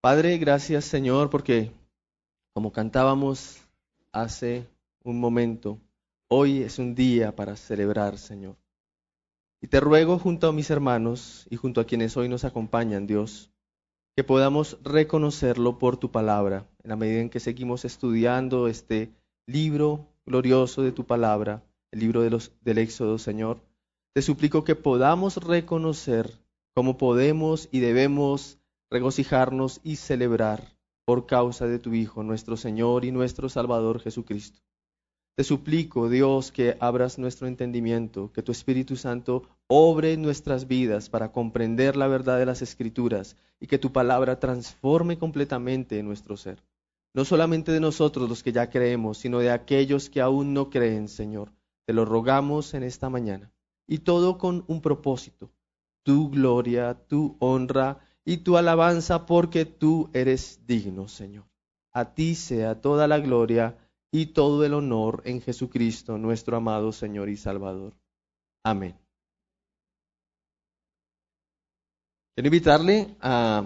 Padre, gracias Señor porque como cantábamos hace un momento, hoy es un día para celebrar, Señor. Y te ruego junto a mis hermanos y junto a quienes hoy nos acompañan, Dios, que podamos reconocerlo por tu palabra, en la medida en que seguimos estudiando este libro glorioso de tu palabra, el libro de los, del Éxodo, Señor. Te suplico que podamos reconocer cómo podemos y debemos regocijarnos y celebrar por causa de tu Hijo, nuestro Señor y nuestro Salvador Jesucristo. Te suplico, Dios, que abras nuestro entendimiento, que tu Espíritu Santo obre nuestras vidas para comprender la verdad de las Escrituras y que tu palabra transforme completamente nuestro ser. No solamente de nosotros los que ya creemos, sino de aquellos que aún no creen, Señor. Te lo rogamos en esta mañana. Y todo con un propósito, tu gloria, tu honra y tu alabanza, porque tú eres digno, Señor. A ti sea toda la gloria y todo el honor en Jesucristo, nuestro amado Señor y Salvador. Amén. Quiero invitarle a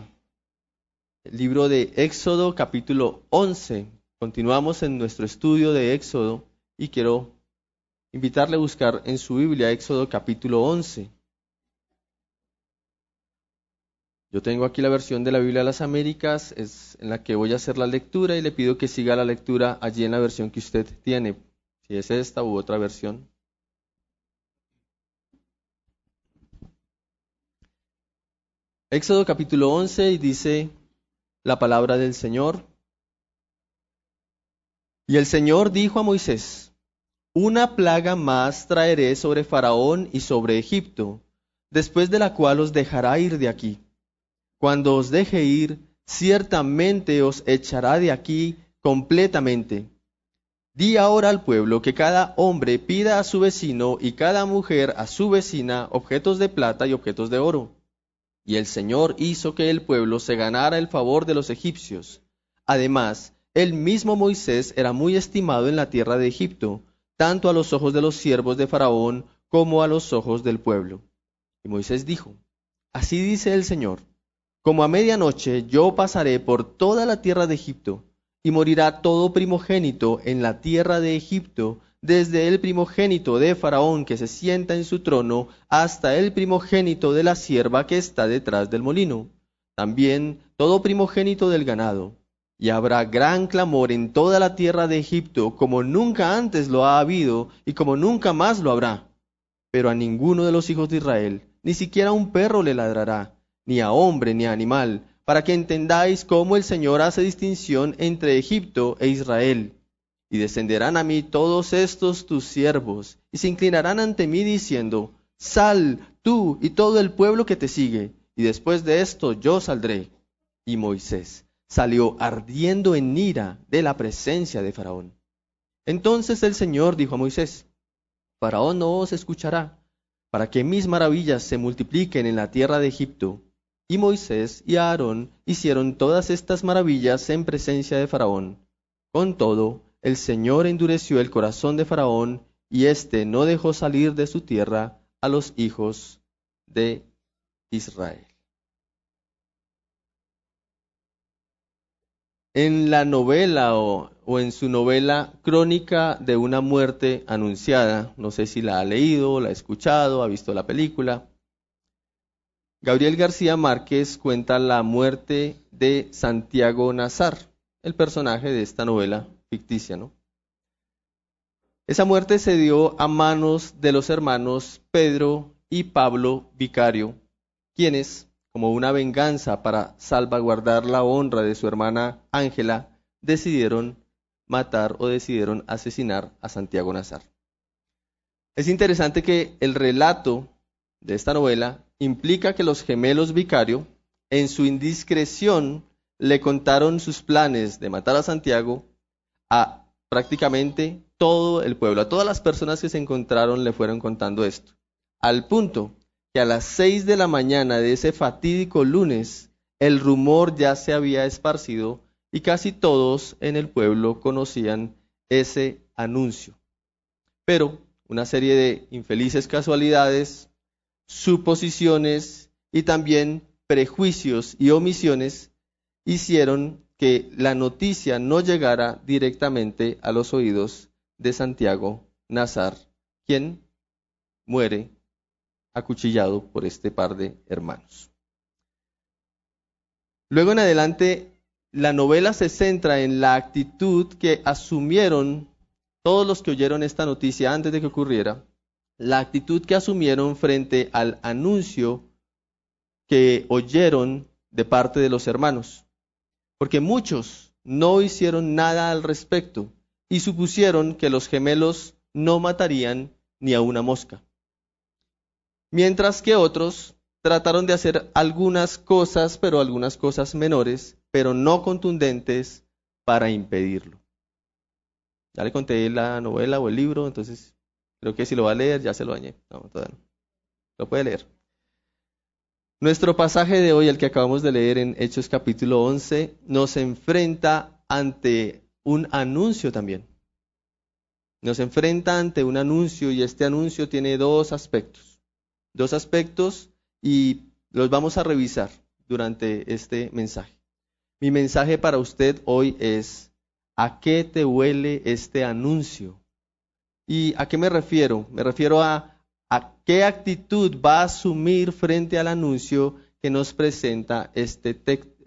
el libro de Éxodo capítulo 11. Continuamos en nuestro estudio de Éxodo y quiero invitarle a buscar en su Biblia Éxodo capítulo 11. Yo tengo aquí la versión de la Biblia de las Américas, en la que voy a hacer la lectura y le pido que siga la lectura allí en la versión que usted tiene, si es esta u otra versión. Éxodo capítulo 11 y dice la palabra del Señor. Y el Señor dijo a Moisés, una plaga más traeré sobre Faraón y sobre Egipto, después de la cual os dejará ir de aquí cuando os deje ir, ciertamente os echará de aquí completamente. Di ahora al pueblo que cada hombre pida a su vecino y cada mujer a su vecina objetos de plata y objetos de oro. Y el Señor hizo que el pueblo se ganara el favor de los egipcios. Además, el mismo Moisés era muy estimado en la tierra de Egipto, tanto a los ojos de los siervos de Faraón como a los ojos del pueblo. Y Moisés dijo, Así dice el Señor como a medianoche yo pasaré por toda la tierra de Egipto, y morirá todo primogénito en la tierra de Egipto, desde el primogénito de Faraón que se sienta en su trono, hasta el primogénito de la sierva que está detrás del molino, también todo primogénito del ganado. Y habrá gran clamor en toda la tierra de Egipto, como nunca antes lo ha habido, y como nunca más lo habrá. Pero a ninguno de los hijos de Israel, ni siquiera un perro le ladrará ni a hombre ni a animal, para que entendáis cómo el Señor hace distinción entre Egipto e Israel. Y descenderán a mí todos estos tus siervos, y se inclinarán ante mí diciendo, Sal tú y todo el pueblo que te sigue, y después de esto yo saldré. Y Moisés salió ardiendo en ira de la presencia de Faraón. Entonces el Señor dijo a Moisés, Faraón no os escuchará, para que mis maravillas se multipliquen en la tierra de Egipto, y Moisés y Aarón hicieron todas estas maravillas en presencia de Faraón. Con todo, el Señor endureció el corazón de Faraón, y éste no dejó salir de su tierra a los hijos de Israel. En la novela o, o, en su novela Crónica de una muerte anunciada, no sé si la ha leído, la ha escuchado, ha visto la película, Gabriel García Márquez cuenta la muerte de Santiago Nazar, el personaje de esta novela ficticia. Esa muerte se dio a manos de los hermanos Pedro y Pablo Vicario, quienes, como una venganza para salvaguardar la honra de su hermana Ángela, decidieron matar o decidieron asesinar a Santiago Nazar. Es interesante que el relato de esta novela implica que los gemelos Vicario, en su indiscreción, le contaron sus planes de matar a Santiago a prácticamente todo el pueblo, a todas las personas que se encontraron le fueron contando esto, al punto que a las seis de la mañana de ese fatídico lunes el rumor ya se había esparcido y casi todos en el pueblo conocían ese anuncio. Pero una serie de infelices casualidades suposiciones y también prejuicios y omisiones hicieron que la noticia no llegara directamente a los oídos de Santiago Nazar, quien muere acuchillado por este par de hermanos. Luego en adelante, la novela se centra en la actitud que asumieron todos los que oyeron esta noticia antes de que ocurriera, la actitud que asumieron frente al anuncio que oyeron de parte de los hermanos. Porque muchos no hicieron nada al respecto y supusieron que los gemelos no matarían ni a una mosca. Mientras que otros trataron de hacer algunas cosas, pero algunas cosas menores, pero no contundentes, para impedirlo. Ya le conté la novela o el libro, entonces creo que si lo va a leer ya se lo dañé. No, todavía no. Lo puede leer. Nuestro pasaje de hoy, el que acabamos de leer en Hechos capítulo 11, nos enfrenta ante un anuncio también. Nos enfrenta ante un anuncio y este anuncio tiene dos aspectos. Dos aspectos y los vamos a revisar durante este mensaje. Mi mensaje para usted hoy es ¿A qué te huele este anuncio? ¿Y a qué me refiero? Me refiero a, qué actitud va a asumir frente al anuncio que nos presenta este,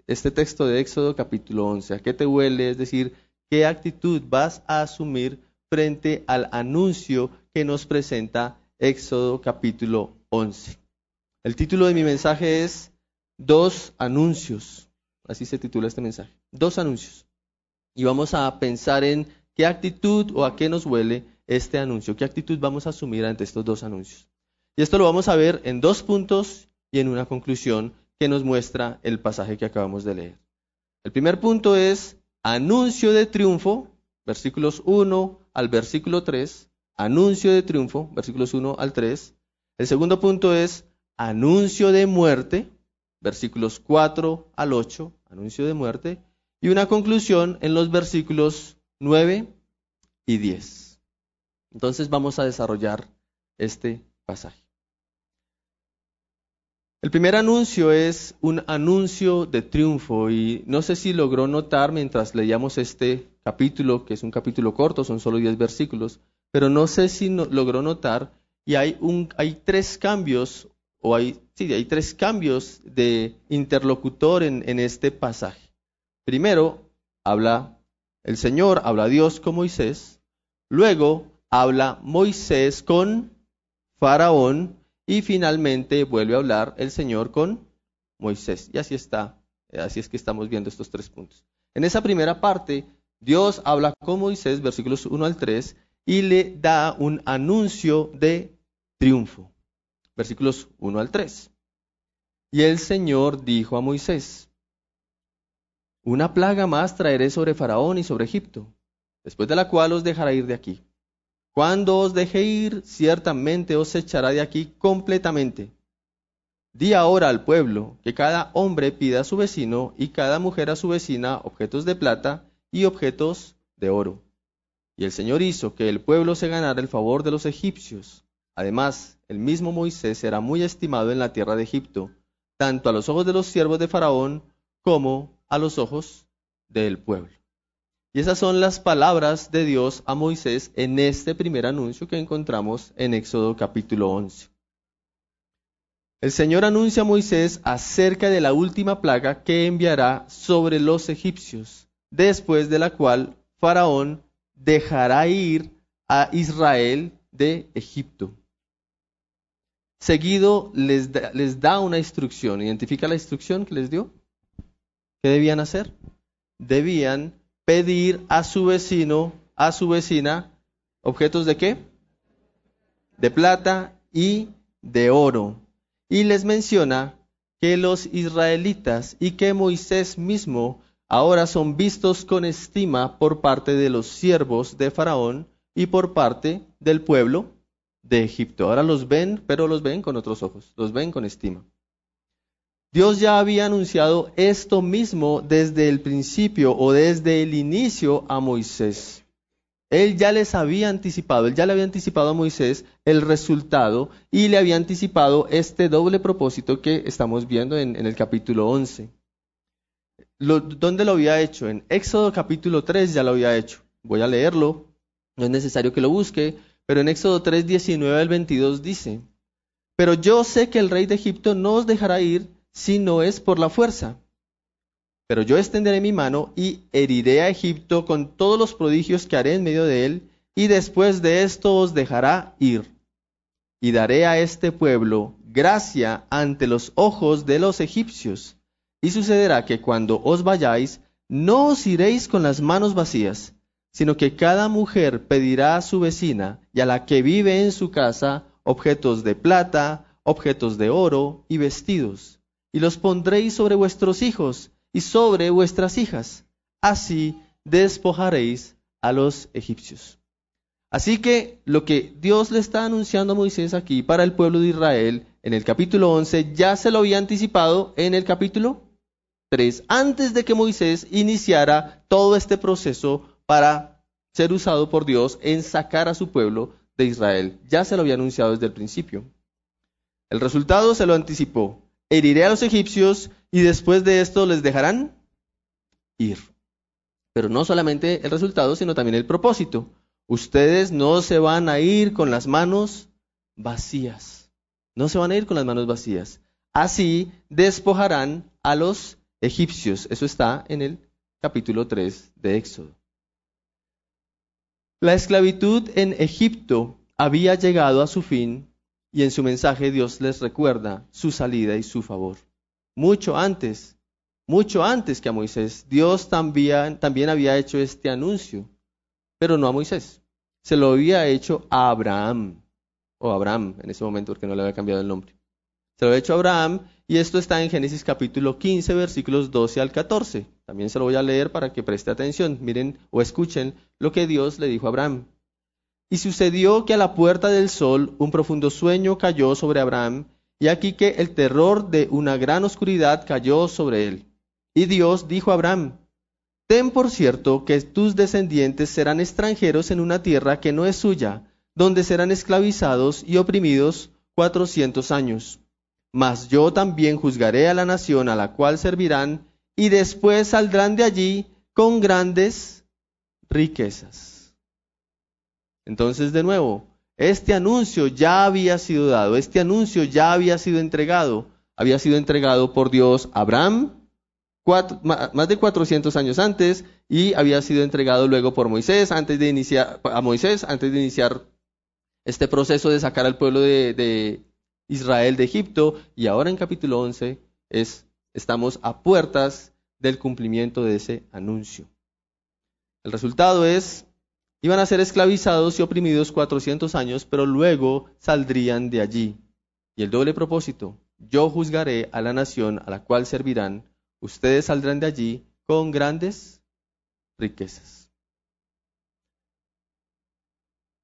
este texto de Éxodo capítulo 11. ¿A qué te huele? Es decir, ¿qué actitud vas a asumir frente al anuncio que nos presenta Éxodo capítulo 11? El título de mi mensaje es Dos anuncios. Así se titula este mensaje. Dos anuncios y vamos a pensar en qué actitud o a qué nos huele este anuncio, qué actitud vamos a asumir ante estos dos anuncios. Y esto lo vamos a ver en dos puntos y en una conclusión que nos muestra el pasaje que acabamos de leer. El primer punto es anuncio de triunfo, versículos 1 al versículo 3, anuncio de triunfo, versículos 1 al 3. El segundo punto es anuncio de muerte, versículos 4 al 8, anuncio de muerte y una conclusión en los versículos 9 y 10. Entonces vamos a desarrollar este pasaje. El primer anuncio es un anuncio de triunfo y no sé si logró notar mientras leíamos este capítulo, que es un capítulo corto, son solo 10 versículos, pero no sé si logró notar y hay tres cambios, o hay, sí, hay tres cambios de interlocutor en, en este pasaje. Primero habla el Señor, habla Dios con Moisés, luego habla Moisés con Faraón y finalmente vuelve a hablar el Señor con Moisés. Y así está, así es que estamos viendo estos tres puntos. En esa primera parte, Dios habla con Moisés, versículos 1 al 3, y le da un anuncio de triunfo. Versículos 1 al 3. Y el Señor dijo a Moisés, una plaga más traeré sobre Faraón y sobre Egipto, después de la cual os dejará ir de aquí. Cuando os deje ir, ciertamente os echará de aquí completamente. Di ahora al pueblo que cada hombre pida a su vecino y cada mujer a su vecina objetos de plata y objetos de oro. Y el Señor hizo que el pueblo se ganara el favor de los egipcios. Además, el mismo Moisés era muy estimado en la tierra de Egipto, tanto a los ojos de los siervos de Faraón como a los ojos del pueblo. Y esas son las palabras de Dios a Moisés en este primer anuncio que encontramos en Éxodo capítulo 11. El Señor anuncia a Moisés acerca de la última plaga que enviará sobre los egipcios, después de la cual Faraón dejará ir a Israel de Egipto. Seguido les da, les da una instrucción. ¿Identifica la instrucción que les dio? ¿Qué debían hacer? Debían pedir a su vecino, a su vecina, objetos de qué? De plata y de oro. Y les menciona que los israelitas y que Moisés mismo ahora son vistos con estima por parte de los siervos de Faraón y por parte del pueblo de Egipto. Ahora los ven, pero los ven con otros ojos, los ven con estima. Dios ya había anunciado esto mismo desde el principio o desde el inicio a Moisés. Él ya les había anticipado, él ya le había anticipado a Moisés el resultado y le había anticipado este doble propósito que estamos viendo en, el capítulo 11. ¿Dónde lo había hecho? En Éxodo capítulo 3 ya lo había hecho. Voy a leerlo, no es necesario que lo busque, pero en Éxodo 3, 19 al 22 dice, Pero yo sé que el rey de Egipto no os dejará ir si no es por la fuerza. Pero yo extenderé mi mano y heriré a Egipto con todos los prodigios que haré en medio de él, y después de esto os dejará ir. Y daré a este pueblo gracia ante los ojos de los egipcios. Y sucederá que cuando os vayáis, no os iréis con las manos vacías, sino que cada mujer pedirá a su vecina y a la que vive en su casa objetos de plata, objetos de oro y vestidos, y los pondréis sobre vuestros hijos y sobre vuestras hijas. Así despojaréis a los egipcios. Así que lo que Dios le está anunciando a Moisés aquí para el pueblo de Israel en el capítulo 11 ya se lo había anticipado en el capítulo 3, antes de que Moisés iniciara todo este proceso para ser usado por Dios en sacar a su pueblo de Israel. Ya se lo había anunciado desde el principio. El resultado se lo anticipó. Heriré a los egipcios y después de esto les dejarán ir. Pero no solamente el resultado, sino también el propósito. Ustedes no se van a ir con las manos vacías. No se van a ir con las manos vacías. Así despojarán a los egipcios. Eso está en el capítulo 3 de Éxodo. La esclavitud en Egipto había llegado a su fin y en su mensaje Dios les recuerda su salida y su favor. Mucho antes, mucho antes que a Moisés, Dios también, había hecho este anuncio, pero no a Moisés. Se lo había hecho a Abraham, o Abraham en ese momento porque no le había cambiado el nombre. Se lo había hecho a Abraham y esto está en Génesis capítulo 15, versículos 12 al 14. También se lo voy a leer para que preste atención. Miren o escuchen lo que Dios le dijo a Abraham. Y sucedió que a la puerta del sol un profundo sueño cayó sobre Abraham, y aquí que el terror de una gran oscuridad cayó sobre él. Y Dios dijo a Abraham, Ten por cierto que tus descendientes serán extranjeros en una tierra que no es suya, donde serán esclavizados y oprimidos cuatrocientos años. Mas yo también juzgaré a la nación a la cual servirán, y después saldrán de allí con grandes riquezas. Entonces, de nuevo, este anuncio ya había sido dado, este anuncio ya había sido entregado, había sido entregado por Dios a Abraham más de 400 años antes y había sido entregado luego por Moisés antes de iniciar a Moisés antes de iniciar este proceso de sacar al pueblo de Israel de Egipto y ahora en capítulo 11 es, estamos a puertas del cumplimiento de ese anuncio. El resultado es, iban a ser esclavizados y oprimidos 400 años, pero luego saldrían de allí. Y el doble propósito, yo juzgaré a la nación a la cual servirán, ustedes saldrán de allí con grandes riquezas.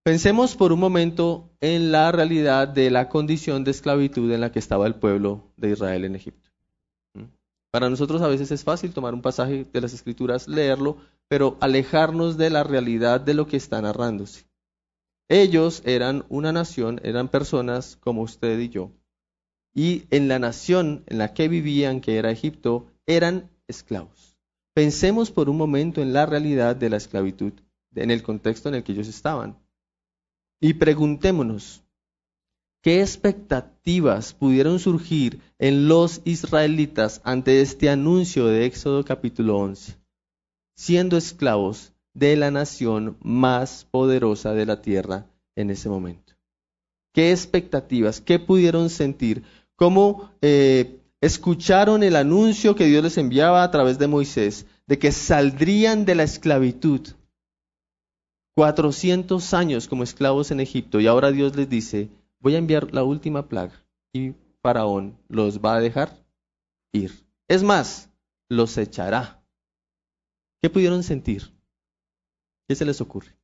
Pensemos por un momento en la realidad de la condición de esclavitud en la que estaba el pueblo de Israel en Egipto. ¿Mm? Para nosotros a veces es fácil tomar un pasaje de las escrituras, leerlo, pero alejarnos de la realidad de lo que está narrándose. Ellos eran una nación, eran personas como usted y yo. Y en la nación en la que vivían, que era Egipto, eran esclavos. Pensemos por un momento en la realidad de la esclavitud, en el contexto en el que ellos estaban. Y preguntémonos, ¿qué expectativas pudieron surgir en los israelitas ante este anuncio de Éxodo capítulo 11? Siendo esclavos de la nación más poderosa de la tierra en ese momento. ¿Qué expectativas? ¿Qué pudieron sentir? ¿Cómo eh, escucharon el anuncio que Dios les enviaba a través de Moisés de que saldrían de la esclavitud 400 años como esclavos en Egipto y ahora Dios les dice, voy a enviar la última plaga y Faraón los va a dejar ir. Es más, los echará. ¿Qué pudieron sentir? ¿Qué se les ocurre?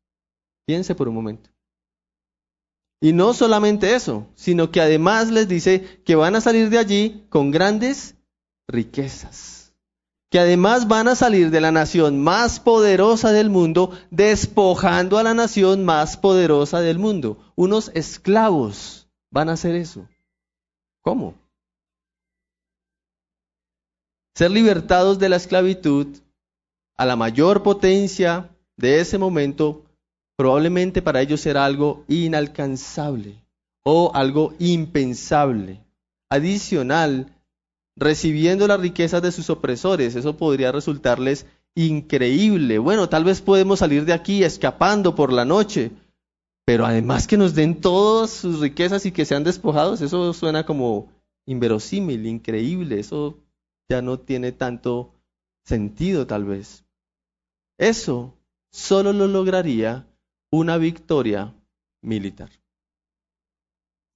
Piense por un momento. Y no solamente eso, sino que además les dice que van a salir de allí con grandes riquezas que además van a salir de la nación más poderosa del mundo, despojando a la nación más poderosa del mundo. Unos esclavos van a hacer eso. ¿Cómo? ser libertados de la esclavitud a la mayor potencia de ese momento, probablemente para ellos era algo inalcanzable o algo impensable. Adicional, recibiendo las riquezas de sus opresores, eso podría resultarles increíble. Bueno, tal vez podemos salir de aquí escapando por la noche, pero además que nos den todas sus riquezas y que sean despojados, eso suena como inverosímil, increíble, eso ya no tiene tanto sentido tal vez. Eso solo lo lograría una victoria militar.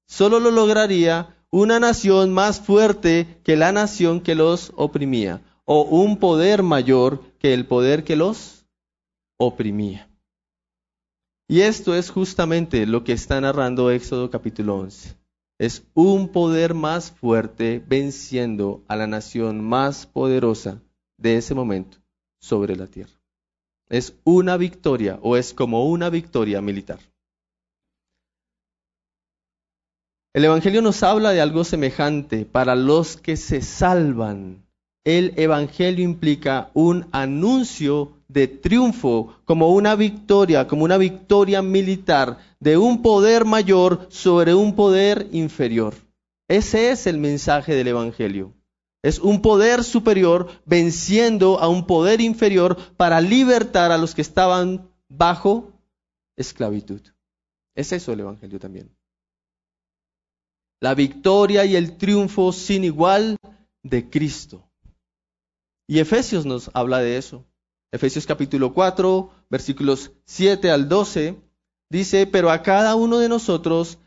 Solo lo lograría una nación más fuerte que la nación que los oprimía, o un poder mayor que el poder que los oprimía. Y esto es justamente lo que está narrando Éxodo capítulo 11. Es un poder más fuerte venciendo a la nación más poderosa de ese momento sobre la tierra. Es una victoria o es como una victoria militar. El Evangelio nos habla de algo semejante para los que se salvan. El Evangelio implica un anuncio de triunfo, como una victoria, como una victoria militar de un poder mayor sobre un poder inferior. Ese es el mensaje del Evangelio. Es un poder superior venciendo a un poder inferior para libertar a los que estaban bajo esclavitud. Es eso el Evangelio también. La victoria y el triunfo sin igual de Cristo. Y Efesios nos habla de eso. Efesios capítulo 4, versículos 7 al 12, dice, pero a cada uno de nosotros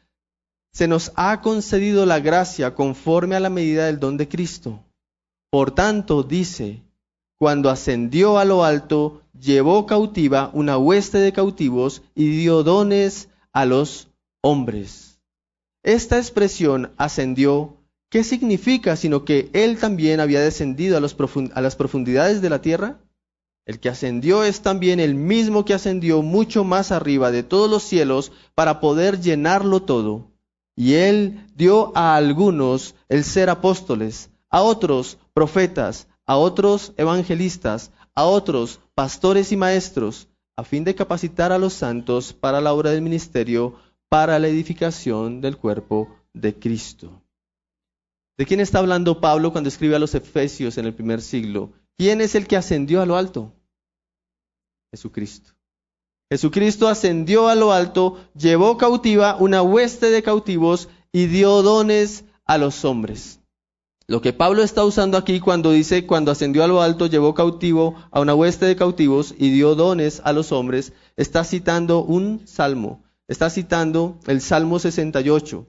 se nos ha concedido la gracia conforme a la medida del don de Cristo. Por tanto, dice, cuando ascendió a lo alto, llevó cautiva una hueste de cautivos y dio dones a los hombres. Esta expresión ascendió, ¿qué significa sino que él también había descendido a, a las profundidades de la tierra? El que ascendió es también el mismo que ascendió mucho más arriba de todos los cielos para poder llenarlo todo. Y él dio a algunos el ser apóstoles, a otros profetas, a otros evangelistas, a otros pastores y maestros, a fin de capacitar a los santos para la obra del ministerio, para la edificación del cuerpo de Cristo. ¿De quién está hablando Pablo cuando escribe a los Efesios en el primer siglo? ¿Quién es el que ascendió a lo alto? Jesucristo. Jesucristo ascendió a lo alto, llevó cautiva una hueste de cautivos y dio dones a los hombres. Lo que Pablo está usando aquí cuando dice, cuando ascendió a lo alto, llevó cautivo a una hueste de cautivos y dio dones a los hombres, está citando un salmo, está citando el Salmo 68.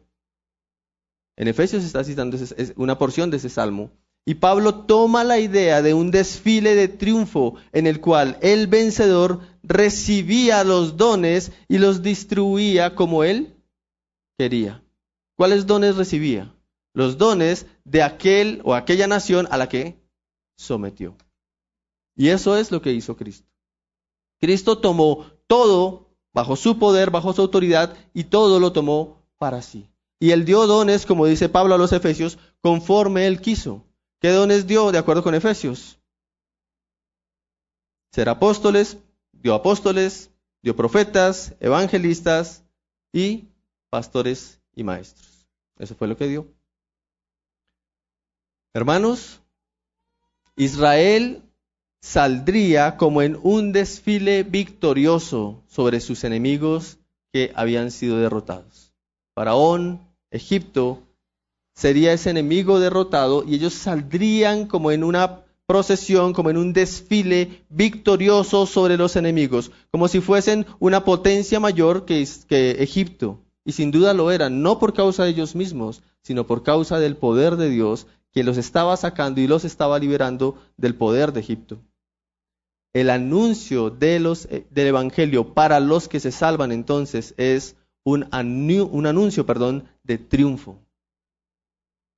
En Efesios está citando una porción de ese salmo. Y Pablo toma la idea de un desfile de triunfo en el cual el vencedor recibía los dones y los distribuía como él quería. ¿Cuáles dones recibía? Los dones de aquel o aquella nación a la que sometió. Y eso es lo que hizo Cristo. Cristo tomó todo bajo su poder, bajo su autoridad, y todo lo tomó para sí. Y él dio dones, como dice Pablo a los Efesios, conforme él quiso. ¿Qué dones dio de acuerdo con Efesios? Ser apóstoles, dio apóstoles, dio profetas, evangelistas y pastores y maestros. Eso fue lo que dio. Hermanos, Israel saldría como en un desfile victorioso sobre sus enemigos que habían sido derrotados. Faraón, Egipto, sería ese enemigo derrotado y ellos saldrían como en una procesión, como en un desfile victorioso sobre los enemigos, como si fuesen una potencia mayor que, que Egipto. Y sin duda lo eran, no por causa de ellos mismos, sino por causa del poder de Dios que los estaba sacando y los estaba liberando del poder de Egipto. El anuncio de los, eh, del Evangelio para los que se salvan entonces es un, un anuncio perdón, de triunfo.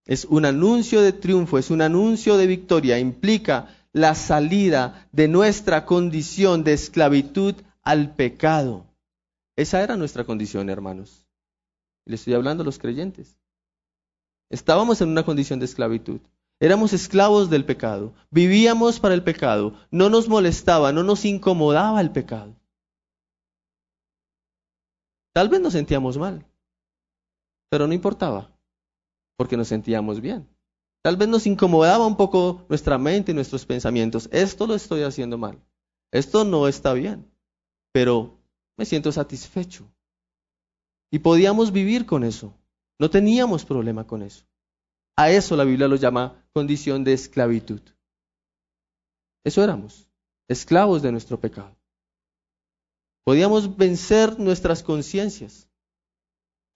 Es un anuncio de triunfo, es un anuncio de victoria, implica la salida de nuestra condición de esclavitud al pecado. Esa era nuestra condición, hermanos. Le estoy hablando a los creyentes. Estábamos en una condición de esclavitud. Éramos esclavos del pecado, vivíamos para el pecado, no nos molestaba, no nos incomodaba el pecado. Tal vez nos sentíamos mal, pero no importaba, porque nos sentíamos bien. Tal vez nos incomodaba un poco nuestra mente y nuestros pensamientos. Esto lo estoy haciendo mal, esto no está bien, pero me siento satisfecho. Y podíamos vivir con eso, no teníamos problema con eso. A eso la Biblia lo llama condición de esclavitud. Eso éramos, esclavos de nuestro pecado. Podíamos vencer nuestras conciencias.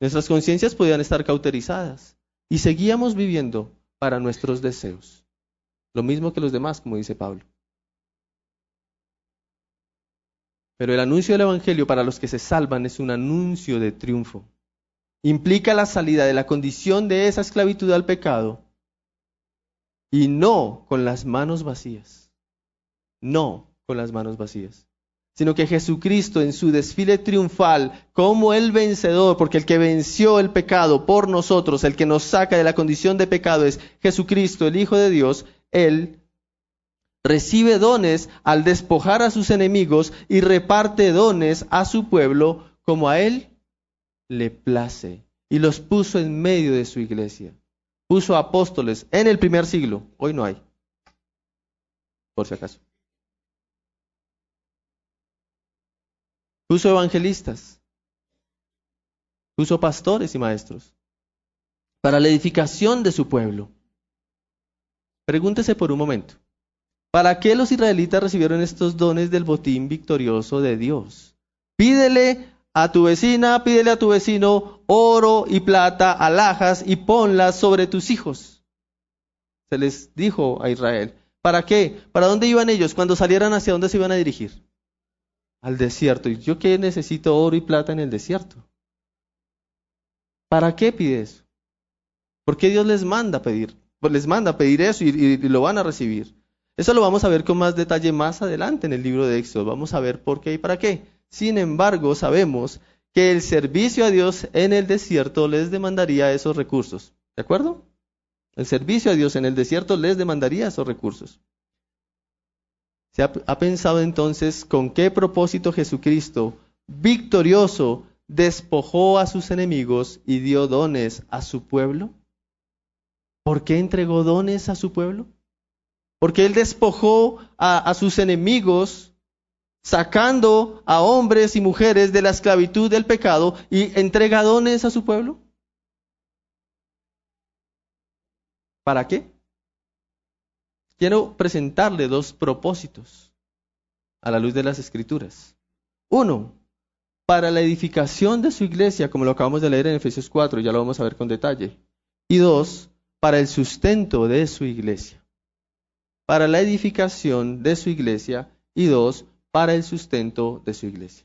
Nuestras conciencias podían estar cauterizadas y seguíamos viviendo para nuestros deseos. Lo mismo que los demás, como dice Pablo. Pero el anuncio del Evangelio para los que se salvan es un anuncio de triunfo implica la salida de la condición de esa esclavitud al pecado y no con las manos vacías. No con las manos vacías. Sino que Jesucristo en su desfile triunfal como el vencedor, porque el que venció el pecado por nosotros, el que nos saca de la condición de pecado es Jesucristo, el Hijo de Dios, Él recibe dones al despojar a sus enemigos y reparte dones a su pueblo como a Él le place y los puso en medio de su iglesia. Puso apóstoles en el primer siglo, hoy no hay, por si acaso. Puso evangelistas, puso pastores y maestros para la edificación de su pueblo. Pregúntese por un momento, ¿para qué los israelitas recibieron estos dones del botín victorioso de Dios? Pídele a tu vecina, pídele a tu vecino oro y plata, alhajas y ponlas sobre tus hijos. Se les dijo a Israel. ¿Para qué? ¿Para dónde iban ellos? Cuando salieran, ¿hacia dónde se iban a dirigir? Al desierto. ¿Y yo qué necesito oro y plata en el desierto? ¿Para qué pides? ¿Por qué Dios les manda pedir? Pues les manda pedir eso y, y lo van a recibir. Eso lo vamos a ver con más detalle más adelante en el libro de Éxodo. Vamos a ver por qué y para qué. Sin embargo, sabemos que el servicio a Dios en el desierto les demandaría esos recursos. ¿De acuerdo? El servicio a Dios en el desierto les demandaría esos recursos. ¿Se ha, pensado entonces con qué propósito Jesucristo, victorioso, despojó a sus enemigos y dio dones a su pueblo? ¿Por qué entregó dones a su pueblo? Porque Él despojó a, a sus enemigos sacando a hombres y mujeres de la esclavitud del pecado y entrega dones a su pueblo? ¿Para qué? Quiero presentarle dos propósitos a la luz de las escrituras. Uno, para la edificación de su iglesia, como lo acabamos de leer en Efesios 4, ya lo vamos a ver con detalle. Y dos, para el sustento de su iglesia. Para la edificación de su iglesia. Y dos, para el sustento de su iglesia.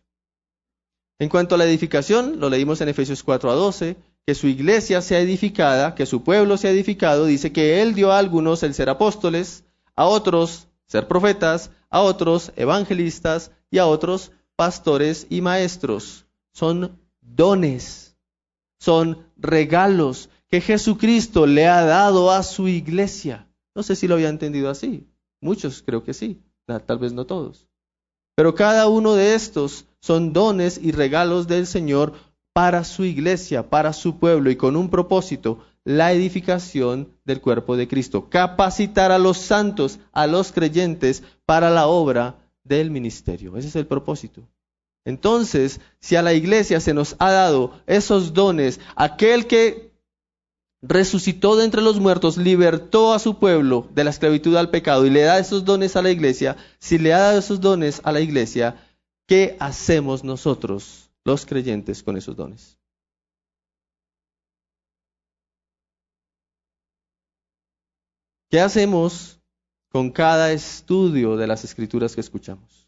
En cuanto a la edificación, lo leímos en Efesios 4 a 12, que su iglesia sea edificada, que su pueblo sea edificado, dice que Él dio a algunos el ser apóstoles, a otros ser profetas, a otros evangelistas y a otros pastores y maestros. Son dones, son regalos que Jesucristo le ha dado a su iglesia. No sé si lo había entendido así. Muchos creo que sí, tal vez no todos. Pero cada uno de estos son dones y regalos del Señor para su iglesia, para su pueblo y con un propósito, la edificación del cuerpo de Cristo, capacitar a los santos, a los creyentes para la obra del ministerio. Ese es el propósito. Entonces, si a la iglesia se nos ha dado esos dones, aquel que resucitó de entre los muertos, libertó a su pueblo de la esclavitud al pecado y le da esos dones a la iglesia, si le ha dado esos dones a la iglesia, ¿qué hacemos nosotros, los creyentes, con esos dones? ¿Qué hacemos con cada estudio de las escrituras que escuchamos?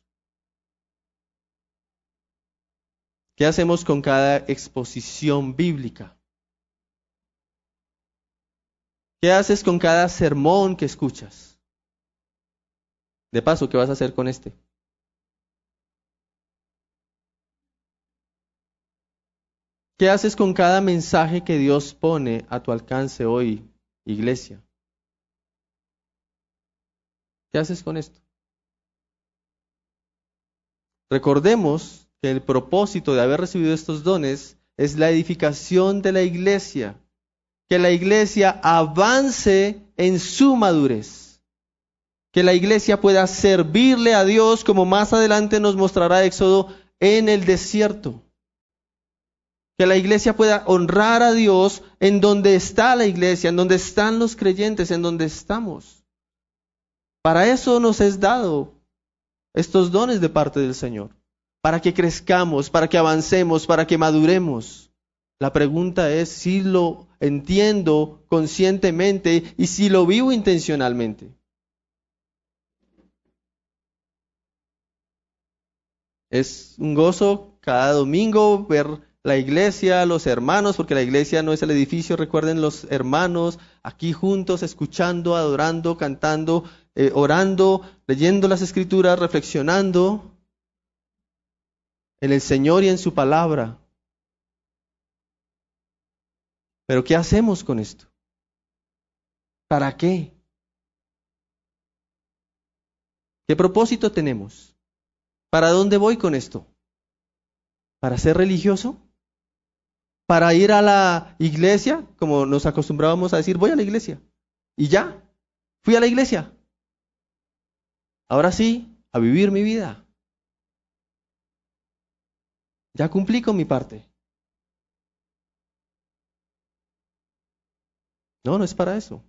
¿Qué hacemos con cada exposición bíblica? ¿Qué haces con cada sermón que escuchas? De paso, ¿qué vas a hacer con este? ¿Qué haces con cada mensaje que Dios pone a tu alcance hoy, iglesia? ¿Qué haces con esto? Recordemos que el propósito de haber recibido estos dones es la edificación de la iglesia, que la iglesia avance en su madurez, que la iglesia pueda servirle a Dios como más adelante nos mostrará Éxodo en el desierto, que la iglesia pueda honrar a Dios en donde está la iglesia, en donde están los creyentes, en donde estamos. Para eso nos es dado estos dones de parte del Señor, para que crezcamos, para que avancemos, para que maduremos. La pregunta es si lo entiendo conscientemente y si lo vivo intencionalmente. Es un gozo cada domingo ver la iglesia, los hermanos, porque la iglesia no es el edificio, recuerden los hermanos aquí juntos, escuchando, adorando, cantando, eh, orando, leyendo las escrituras, reflexionando en el Señor y en su palabra. Pero ¿qué hacemos con esto? ¿Para qué? ¿Qué propósito tenemos? ¿Para dónde voy con esto? ¿Para ser religioso? ¿Para ir a la iglesia? Como nos acostumbrábamos a decir, voy a la iglesia. Y ya, fui a la iglesia. Ahora sí, a vivir mi vida. Ya cumplí con mi parte. No, no es para eso.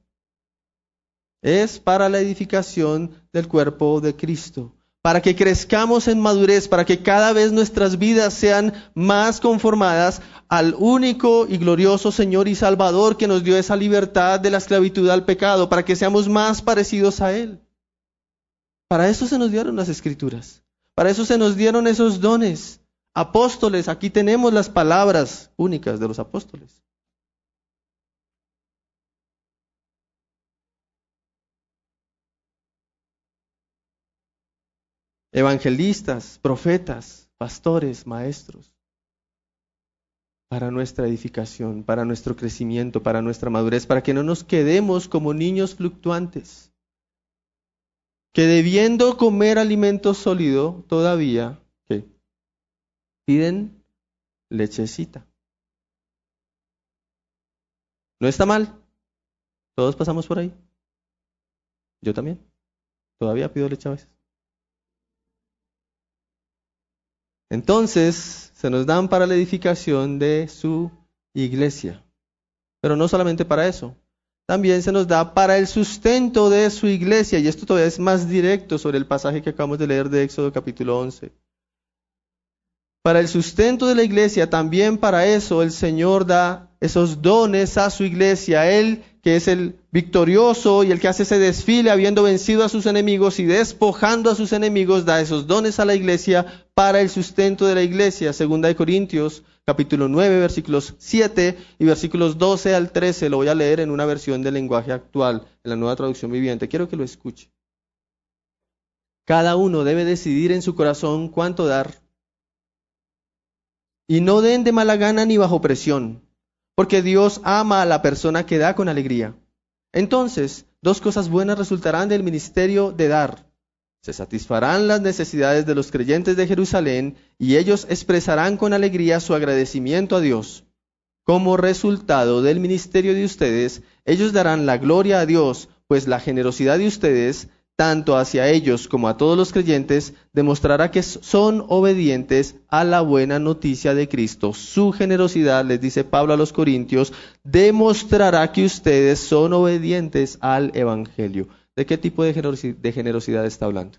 Es para la edificación del cuerpo de Cristo, para que crezcamos en madurez, para que cada vez nuestras vidas sean más conformadas al único y glorioso Señor y Salvador que nos dio esa libertad de la esclavitud al pecado, para que seamos más parecidos a Él. Para eso se nos dieron las escrituras. Para eso se nos dieron esos dones. Apóstoles, aquí tenemos las palabras únicas de los apóstoles. Evangelistas, profetas, pastores, maestros. Para nuestra edificación, para nuestro crecimiento, para nuestra madurez, para que no nos quedemos como niños fluctuantes que debiendo comer alimento sólido, todavía. Piden lechecita. No está mal. Todos pasamos por ahí. Yo también. Todavía pido leche a veces. Entonces, se nos dan para la edificación de su iglesia. Pero no solamente para eso también se nos da para el sustento de su iglesia. Y esto todavía es más directo sobre el pasaje que acabamos de leer de Éxodo capítulo 11. Para el sustento de la iglesia, también para eso el Señor da esos dones a su iglesia. Él, que es el victorioso y el que hace ese desfile habiendo vencido a sus enemigos y despojando a sus enemigos, da esos dones a la iglesia para el sustento de la iglesia. Segunda de Corintios capítulo 9, versículos 7 y versículos 12 al 13. Lo voy a leer en una versión del lenguaje actual, en la nueva traducción viviente. Quiero que lo escuche. Cada uno debe decidir en su corazón cuánto dar. Y no den de mala gana ni bajo presión, porque Dios ama a la persona que da con alegría. Entonces, dos cosas buenas resultarán del ministerio de dar se satisfarán las necesidades de los creyentes de Jerusalén y ellos expresarán con alegría su agradecimiento a Dios. Como resultado del ministerio de ustedes, ellos darán la gloria a Dios, pues la generosidad de ustedes, tanto hacia ellos como a todos los creyentes, demostrará que son obedientes a la buena noticia de Cristo. Su generosidad, les dice Pablo a los Corintios, demostrará que ustedes son obedientes al Evangelio. ¿De qué tipo de generosidad está hablando?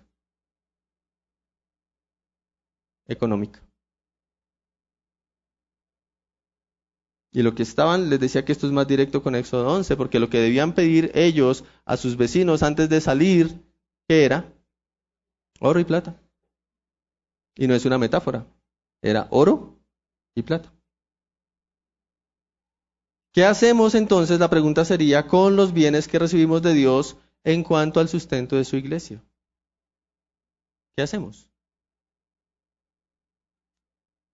Económica. Y lo que estaban, les decía que esto es más directo con Éxodo 11, porque lo que debían pedir ellos a sus vecinos antes de salir, ¿qué era? Oro y plata. Y no es una metáfora, era oro y plata. ¿Qué hacemos entonces? La pregunta sería con los bienes que recibimos de Dios en cuanto al sustento de su iglesia. ¿Qué hacemos?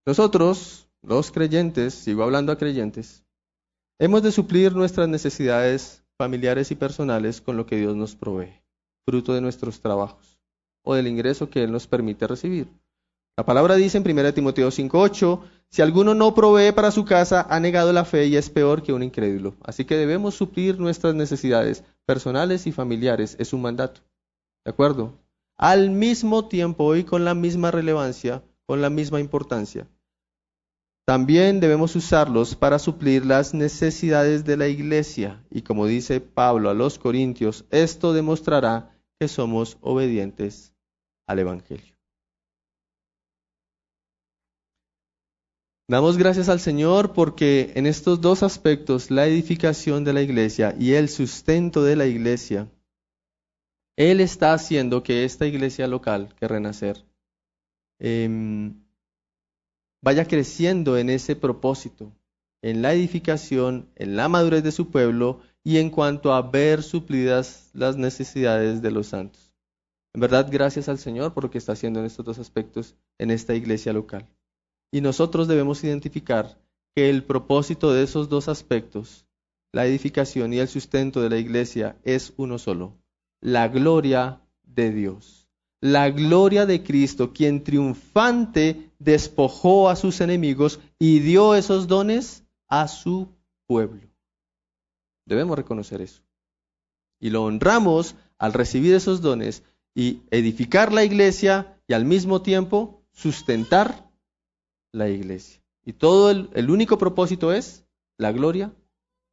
Nosotros, los creyentes, sigo hablando a creyentes, hemos de suplir nuestras necesidades familiares y personales con lo que Dios nos provee. Fruto de nuestros trabajos o del ingreso que Él nos permite recibir. La palabra dice en 1 Timoteo 5:8, si alguno no provee para su casa, ha negado la fe y es peor que un incrédulo. Así que debemos suplir nuestras necesidades personales y familiares, es un mandato. ¿De acuerdo? Al mismo tiempo y con la misma relevancia, con la misma importancia. También debemos usarlos para suplir las necesidades de la iglesia. Y como dice Pablo a los Corintios, esto demostrará que somos obedientes al Evangelio. Damos gracias al Señor porque en estos dos aspectos, la edificación de la iglesia y el sustento de la iglesia, Él está haciendo que esta iglesia local, que Renacer, eh, vaya creciendo en ese propósito, en la edificación, en la madurez de su pueblo y en cuanto a ver suplidas las necesidades de los santos. En verdad, gracias al Señor por lo que está haciendo en estos dos aspectos en esta iglesia local. Y nosotros debemos identificar que el propósito de esos dos aspectos, la edificación y el sustento de la iglesia, es uno solo, la gloria de Dios la gloria de Cristo, quien triunfante despojó a sus enemigos y dio esos dones a su pueblo. Debemos reconocer eso. Y lo honramos al recibir esos dones y edificar la iglesia y al mismo tiempo sustentar la iglesia. Y todo el, único propósito es la gloria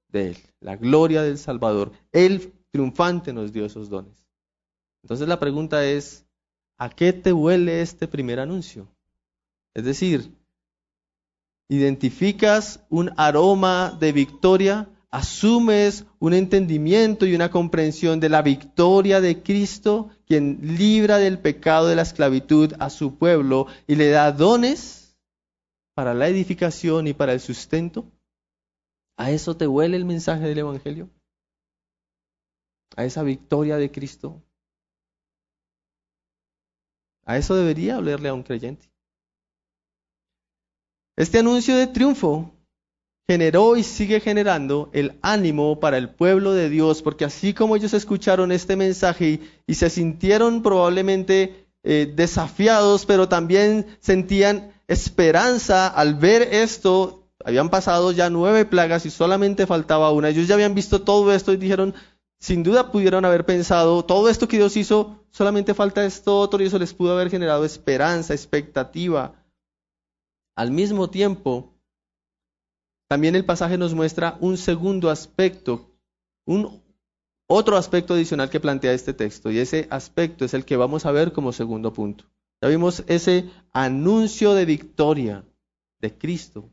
de Él, la gloria del Salvador. Él triunfante nos dio esos dones. Entonces la pregunta es, ¿a qué te huele este primer anuncio? Es decir, identificas un aroma de victoria, asumes un entendimiento y una comprensión de la victoria de Cristo, quien libra del pecado de la esclavitud a su pueblo y le da dones para la edificación y para el sustento. ¿A eso te huele el mensaje del Evangelio? ¿A esa victoria de Cristo? A eso debería olerle a un creyente. Este anuncio de triunfo generó y sigue generando el ánimo para el pueblo de Dios, porque así como ellos escucharon este mensaje y, se sintieron probablemente eh, desafiados, pero también sentían esperanza al ver esto, habían pasado ya nueve plagas y solamente faltaba una, ellos ya habían visto todo esto y dijeron, sin duda pudieron haber pensado, todo esto que Dios hizo, solamente falta esto otro y eso les pudo haber generado esperanza, expectativa. Al mismo tiempo, también el pasaje nos muestra un segundo aspecto, un otro aspecto adicional que plantea este texto, y ese aspecto es el que vamos a ver como segundo punto. Ya vimos ese anuncio de victoria de Cristo.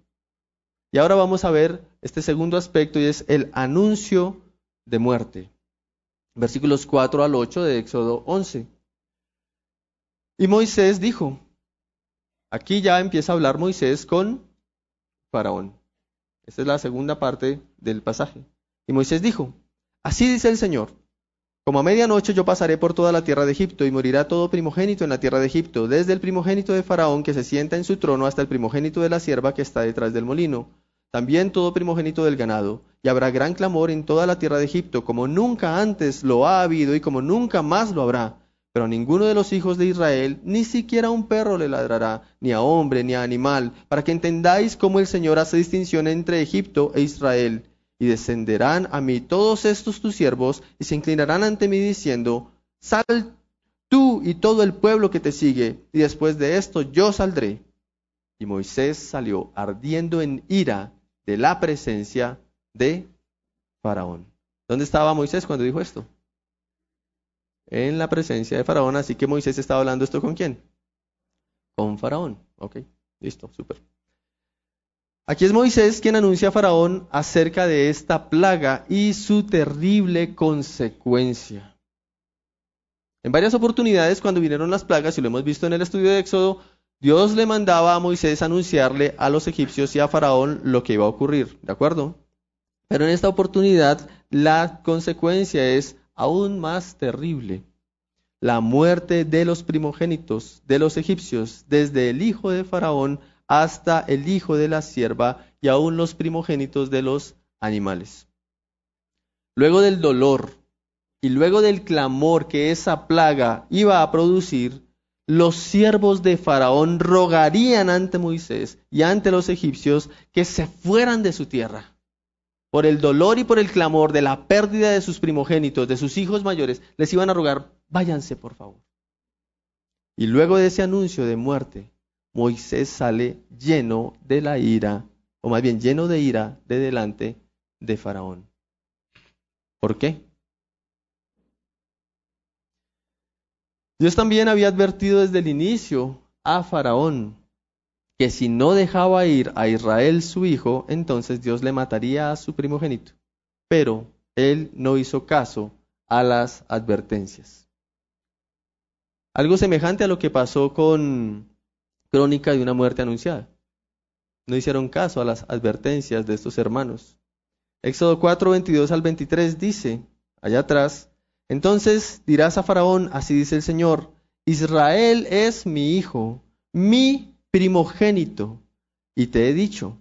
Y ahora vamos a ver este segundo aspecto y es el anuncio de muerte versículos 4 al 8 de Éxodo 11. Y Moisés dijo, aquí ya empieza a hablar Moisés con Faraón. Esta es la segunda parte del pasaje. Y Moisés dijo, así dice el Señor, como a medianoche yo pasaré por toda la tierra de Egipto y morirá todo primogénito en la tierra de Egipto, desde el primogénito de Faraón que se sienta en su trono hasta el primogénito de la sierva que está detrás del molino también todo primogénito del ganado, y habrá gran clamor en toda la tierra de Egipto, como nunca antes lo ha habido y como nunca más lo habrá. Pero ninguno de los hijos de Israel, ni siquiera un perro le ladrará, ni a hombre, ni a animal, para que entendáis cómo el Señor hace distinción entre Egipto e Israel. Y descenderán a mí todos estos tus siervos, y se inclinarán ante mí diciendo, Sal tú y todo el pueblo que te sigue, y después de esto yo saldré. Y Moisés salió ardiendo en ira de la presencia de Faraón. ¿Dónde estaba Moisés cuando dijo esto? En la presencia de Faraón, así que Moisés estaba hablando esto con quién? Con Faraón. Ok, listo, súper. Aquí es Moisés quien anuncia a Faraón acerca de esta plaga y su terrible consecuencia. En varias oportunidades, cuando vinieron las plagas, y lo hemos visto en el estudio de Éxodo, Dios le mandaba a Moisés anunciarle a los egipcios y a Faraón lo que iba a ocurrir, ¿de acuerdo? Pero en esta oportunidad la consecuencia es aún más terrible. La muerte de los primogénitos de los egipcios, desde el hijo de Faraón hasta el hijo de la sierva y aún los primogénitos de los animales. Luego del dolor y luego del clamor que esa plaga iba a producir, los siervos de Faraón rogarían ante Moisés y ante los egipcios que se fueran de su tierra. Por el dolor y por el clamor de la pérdida de sus primogénitos, de sus hijos mayores, les iban a rogar, váyanse por favor. Y luego de ese anuncio de muerte, Moisés sale lleno de la ira, o más bien lleno de ira, de delante de Faraón. ¿Por qué? Dios también había advertido desde el inicio a Faraón que si no dejaba ir a Israel su hijo, entonces Dios le mataría a su primogénito. Pero él no hizo caso a las advertencias. Algo semejante a lo que pasó con Crónica de una muerte anunciada. No hicieron caso a las advertencias de estos hermanos. Éxodo 4, 22 al 23 dice, allá atrás, entonces dirás a Faraón, así dice el Señor, Israel es mi hijo, mi primogénito, y te he dicho,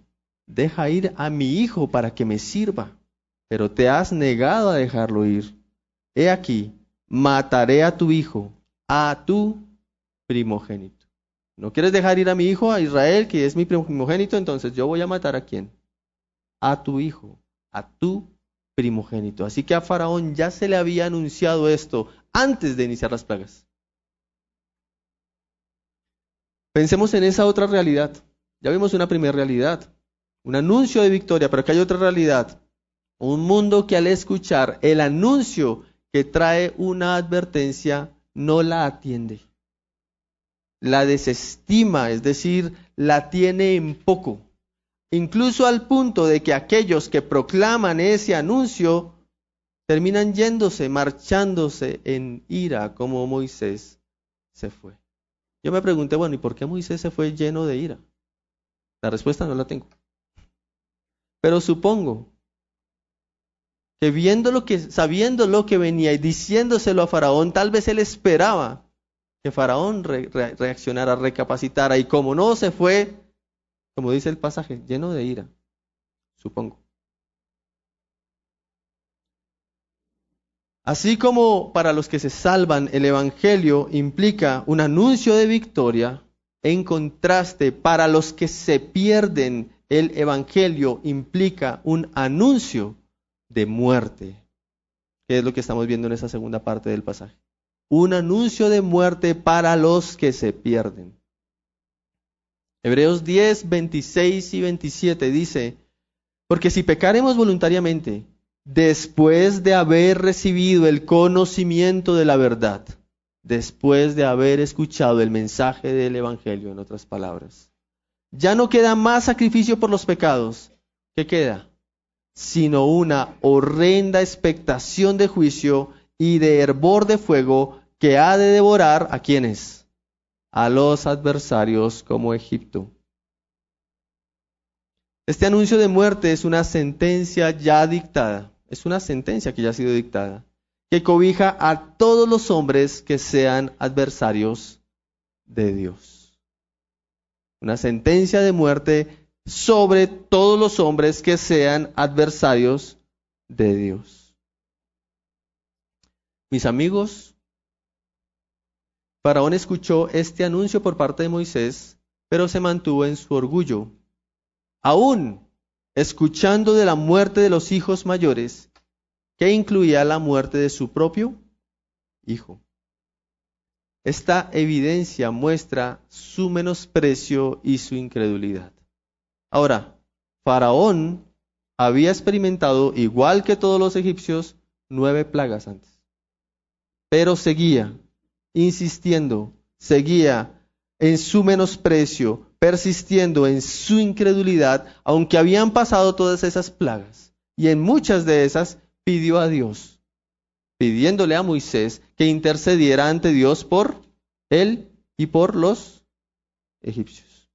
deja ir a mi hijo para que me sirva, pero te has negado a dejarlo ir. He aquí, mataré a tu hijo, a tu primogénito. ¿No quieres dejar ir a mi hijo, a Israel, que es mi primogénito? Entonces yo voy a matar a quién? A tu hijo, a tu primogénito. Así que a Faraón ya se le había anunciado esto antes de iniciar las plagas. Pensemos en esa otra realidad. Ya vimos una primera realidad, un anuncio de victoria, pero que hay otra realidad. Un mundo que al escuchar el anuncio que trae una advertencia no la atiende. La desestima, es decir, la tiene en poco incluso al punto de que aquellos que proclaman ese anuncio terminan yéndose, marchándose en ira, como Moisés se fue. Yo me pregunté, bueno, ¿y por qué Moisés se fue lleno de ira? La respuesta no la tengo. Pero supongo que viendo lo que, sabiendo lo que venía y diciéndoselo a Faraón, tal vez él esperaba que Faraón reaccionara, recapacitara, y como no se fue, como dice el pasaje, lleno de ira, supongo. Así como para los que se salvan el Evangelio implica un anuncio de victoria, en contraste, para los que se pierden el Evangelio implica un anuncio de muerte, que es lo que estamos viendo en esa segunda parte del pasaje. Un anuncio de muerte para los que se pierden. Hebreos 10, 26 y 27 dice, porque si pecaremos voluntariamente, después de haber recibido el conocimiento de la verdad, después de haber escuchado el mensaje del Evangelio, en otras palabras, ya no queda más sacrificio por los pecados. ¿Qué queda? Sino una horrenda expectación de juicio y de hervor de fuego que ha de devorar a quienes? a los adversarios como Egipto. Este anuncio de muerte es una sentencia ya dictada, es una sentencia que ya ha sido dictada, que cobija a todos los hombres que sean adversarios de Dios. Una sentencia de muerte sobre todos los hombres que sean adversarios de Dios. Mis amigos, Faraón escuchó este anuncio por parte de Moisés, pero se mantuvo en su orgullo. Aún escuchando de la muerte de los hijos mayores, que incluía la muerte de su propio hijo. Esta evidencia muestra su menosprecio y su incredulidad. Ahora, Faraón había experimentado, igual que todos los egipcios, nueve plagas antes, pero seguía insistiendo, seguía en su menosprecio, persistiendo en su incredulidad, aunque habían pasado todas esas plagas. Y en muchas de esas pidió a Dios, pidiéndole a Moisés que intercediera ante Dios por él y por los egipcios.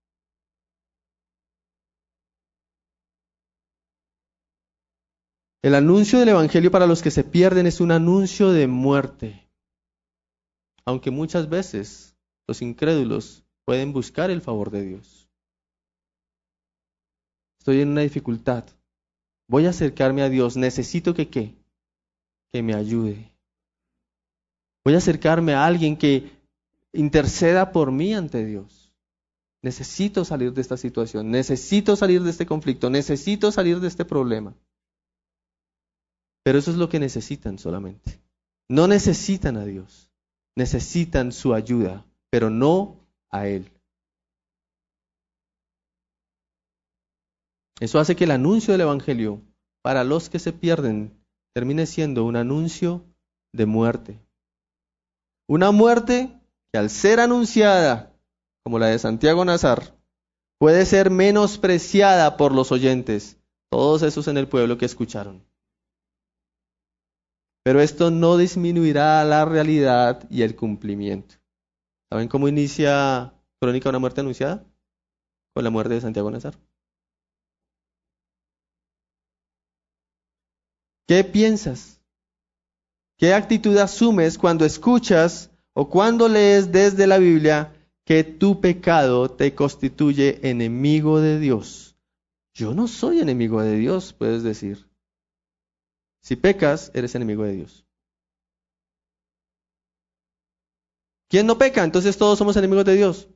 El anuncio del Evangelio para los que se pierden es un anuncio de muerte aunque muchas veces los incrédulos pueden buscar el favor de Dios. Estoy en una dificultad. Voy a acercarme a Dios. Necesito que qué? Que me ayude. Voy a acercarme a alguien que interceda por mí ante Dios. Necesito salir de esta situación, necesito salir de este conflicto, necesito salir de este problema. Pero eso es lo que necesitan solamente. No necesitan a Dios, necesitan su ayuda, pero no a Él. Eso hace que el anuncio del Evangelio para los que se pierden termine siendo un anuncio de muerte. Una muerte que al ser anunciada, como la de Santiago Nazar, puede ser menospreciada por los oyentes, todos esos en el pueblo que escucharon. Pero esto no disminuirá la realidad y el cumplimiento. ¿Saben cómo inicia Crónica de una muerte anunciada? Con la muerte de Santiago Nazar. ¿Qué piensas? ¿Qué actitud asumes cuando escuchas o cuando lees desde la Biblia que tu pecado te constituye enemigo de Dios? Yo no soy enemigo de Dios, puedes decir. Si pecas, eres enemigo de Dios. ¿Quién no peca? Entonces todos somos enemigos de Dios.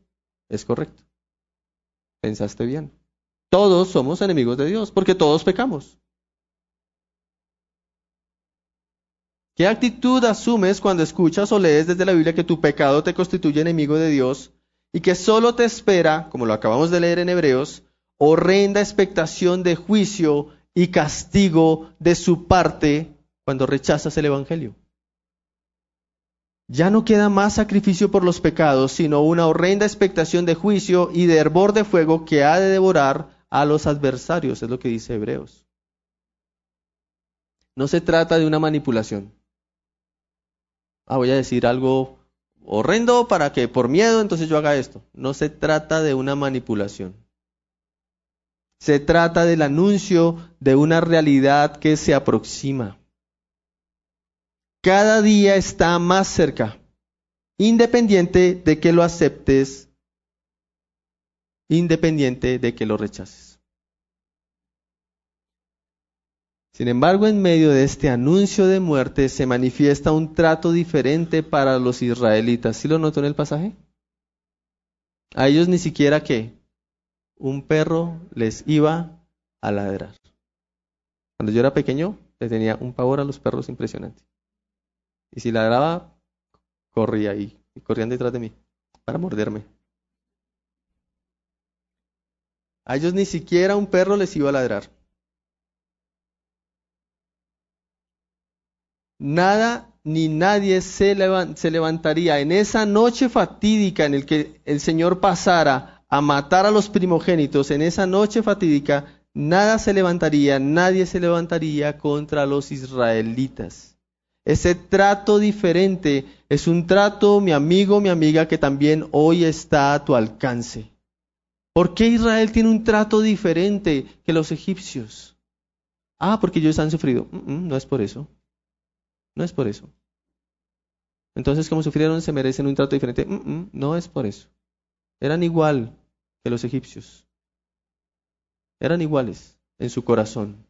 Es correcto. Pensaste bien. Todos somos enemigos de Dios porque todos pecamos. ¿Qué actitud asumes cuando escuchas o lees desde la Biblia que tu pecado te constituye enemigo de Dios y que solo te espera, como lo acabamos de leer en Hebreos, horrenda expectación de juicio y castigo de su parte cuando rechazas el Evangelio? Ya no queda más sacrificio por los pecados, sino una horrenda expectación de juicio y de hervor de fuego que ha de devorar a los adversarios, es lo que dice Hebreos. No se trata de una manipulación ah, voy a decir algo horrendo para que por miedo entonces yo haga esto. No se trata de una manipulación. Se trata del anuncio de una realidad que se aproxima. Cada día está más cerca, independiente de que lo aceptes, independiente de que lo rechaces. Sin embargo, en medio de este anuncio de muerte se manifiesta un trato diferente para los israelitas. ¿Sí lo notó en el pasaje? A ellos ni siquiera que un perro les iba a ladrar. Cuando yo era pequeño, le tenía un pavor a los perros impresionante. Y si ladraba, corría ahí, y corrían detrás de mí para morderme. A ellos ni siquiera un perro les iba a ladrar. nada ni nadie se, levantaría en esa noche fatídica en el que el Señor pasara a matar a los primogénitos, en esa noche fatídica, nada se levantaría, nadie se levantaría contra los israelitas. Ese trato diferente es un trato, mi amigo, mi amiga, que también hoy está a tu alcance. ¿Por qué Israel tiene un trato diferente que los egipcios? Ah, porque ellos han sufrido. Mm, mm, no es por eso. No es por eso. Entonces, como sufrieron, se merecen un trato diferente. Mm, no es por eso. Eran igual que los egipcios. Eran iguales en su corazón.